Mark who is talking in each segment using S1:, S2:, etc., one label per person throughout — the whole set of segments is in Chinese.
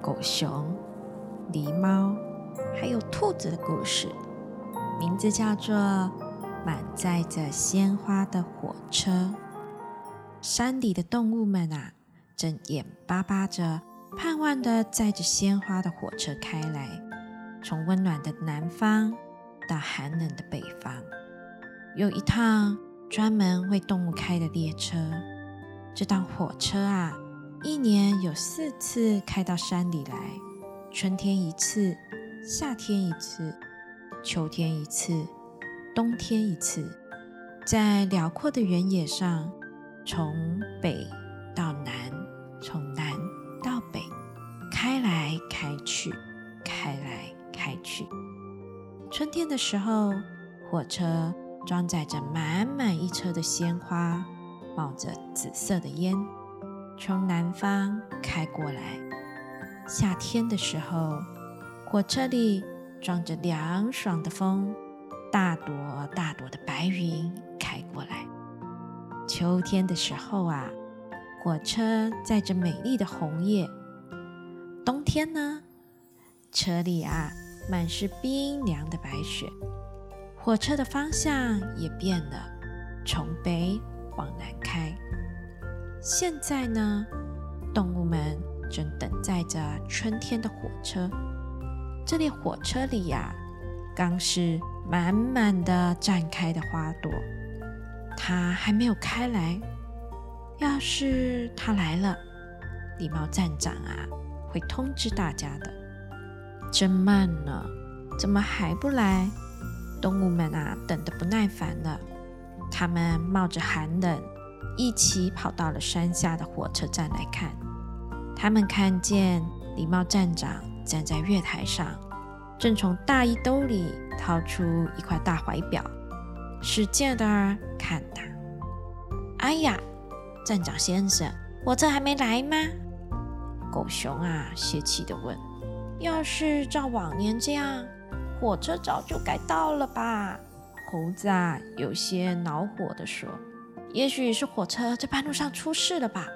S1: 狗熊、狸猫，还有兔子的故事，名字叫做《满载着鲜花的火车》。山里的动物们啊，正眼巴巴着盼望的载着鲜花的火车开来，从温暖的南方到寒冷的北方，有一趟。专门为动物开的列车，这趟火车啊，一年有四次开到山里来，春天一次，夏天一次，秋天一次，冬天一次，在辽阔的原野上，从北到南，从南到北，开来开去，开来开去。春天的时候，火车。装载着满满一车的鲜花，冒着紫色的烟，从南方开过来。夏天的时候，火车里装着凉爽的风，大朵大朵的白云开过来。秋天的时候啊，火车载着美丽的红叶。冬天呢，车里啊满是冰凉的白雪。火车的方向也变了，从北往南开。现在呢，动物们正等待着春天的火车。这列火车里呀，刚是满满的绽开的花朵，它还没有开来。要是它来了，礼貌站长啊会通知大家的。真慢呢，怎么还不来？动物们啊，等得不耐烦了。他们冒着寒冷，一起跑到了山下的火车站来看。他们看见礼貌站长站在月台上，正从大衣兜里掏出一块大怀表，使劲的看他。哎呀，站长先生，火车还没来吗？狗熊啊，泄气的问：“要是照往年这样。”火车早就该到了吧？猴子啊，有些恼火地说：“也许是火车在半路上出事了吧？”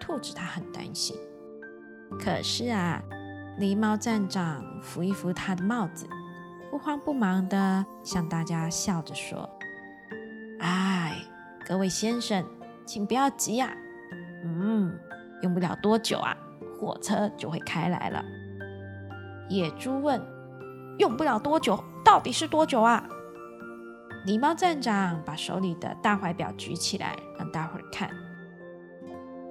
S1: 兔子他很担心。可是啊，狸猫站长扶一扶他的帽子，不慌不忙地向大家笑着说：“哎，各位先生，请不要急呀。嗯，用不了多久啊，火车就会开来了。”野猪问。用不了多久，到底是多久啊？狸猫站长把手里的大怀表举起来，让大伙儿看，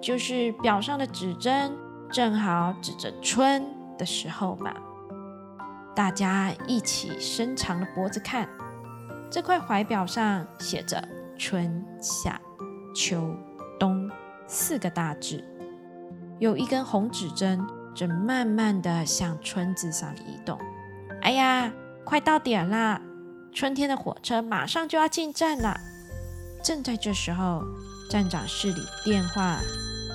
S1: 就是表上的指针正好指着春的时候嘛。大家一起伸长了脖子看，这块怀表上写着春夏秋冬四个大字，有一根红指针正慢慢的向春字上移动。哎呀，快到点啦！春天的火车马上就要进站了。正在这时候，站长室里电话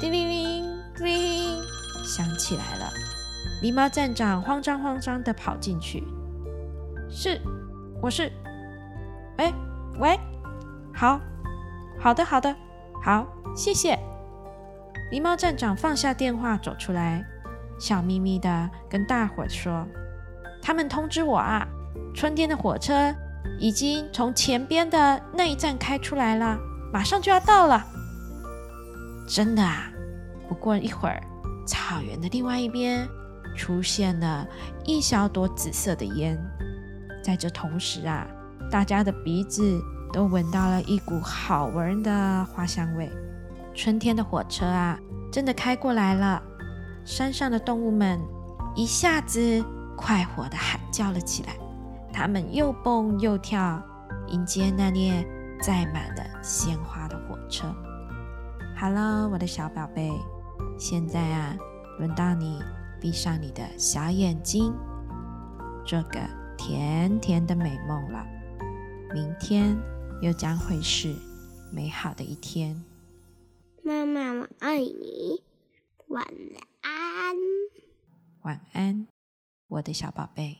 S1: 叮铃铃铃响起来了。狸猫站长慌张慌张地跑进去：“是，我是。哎，喂，好，好的，好的，好，谢谢。”狸猫站长放下电话，走出来，笑眯眯地跟大伙说。他们通知我啊，春天的火车已经从前边的那一站开出来了，马上就要到了。真的啊！不过一会儿，草原的另外一边出现了一小朵紫色的烟。在这同时啊，大家的鼻子都闻到了一股好闻的花香味。春天的火车啊，真的开过来了。山上的动物们一下子。快活地喊叫了起来，他们又蹦又跳，迎接那列载满了鲜花的火车。好了，我的小宝贝，现在啊，轮到你闭上你的小眼睛，做个甜甜的美梦了。明天又将会是美好的一天。
S2: 妈妈，我爱你，晚安。
S1: 晚安，我的小宝贝。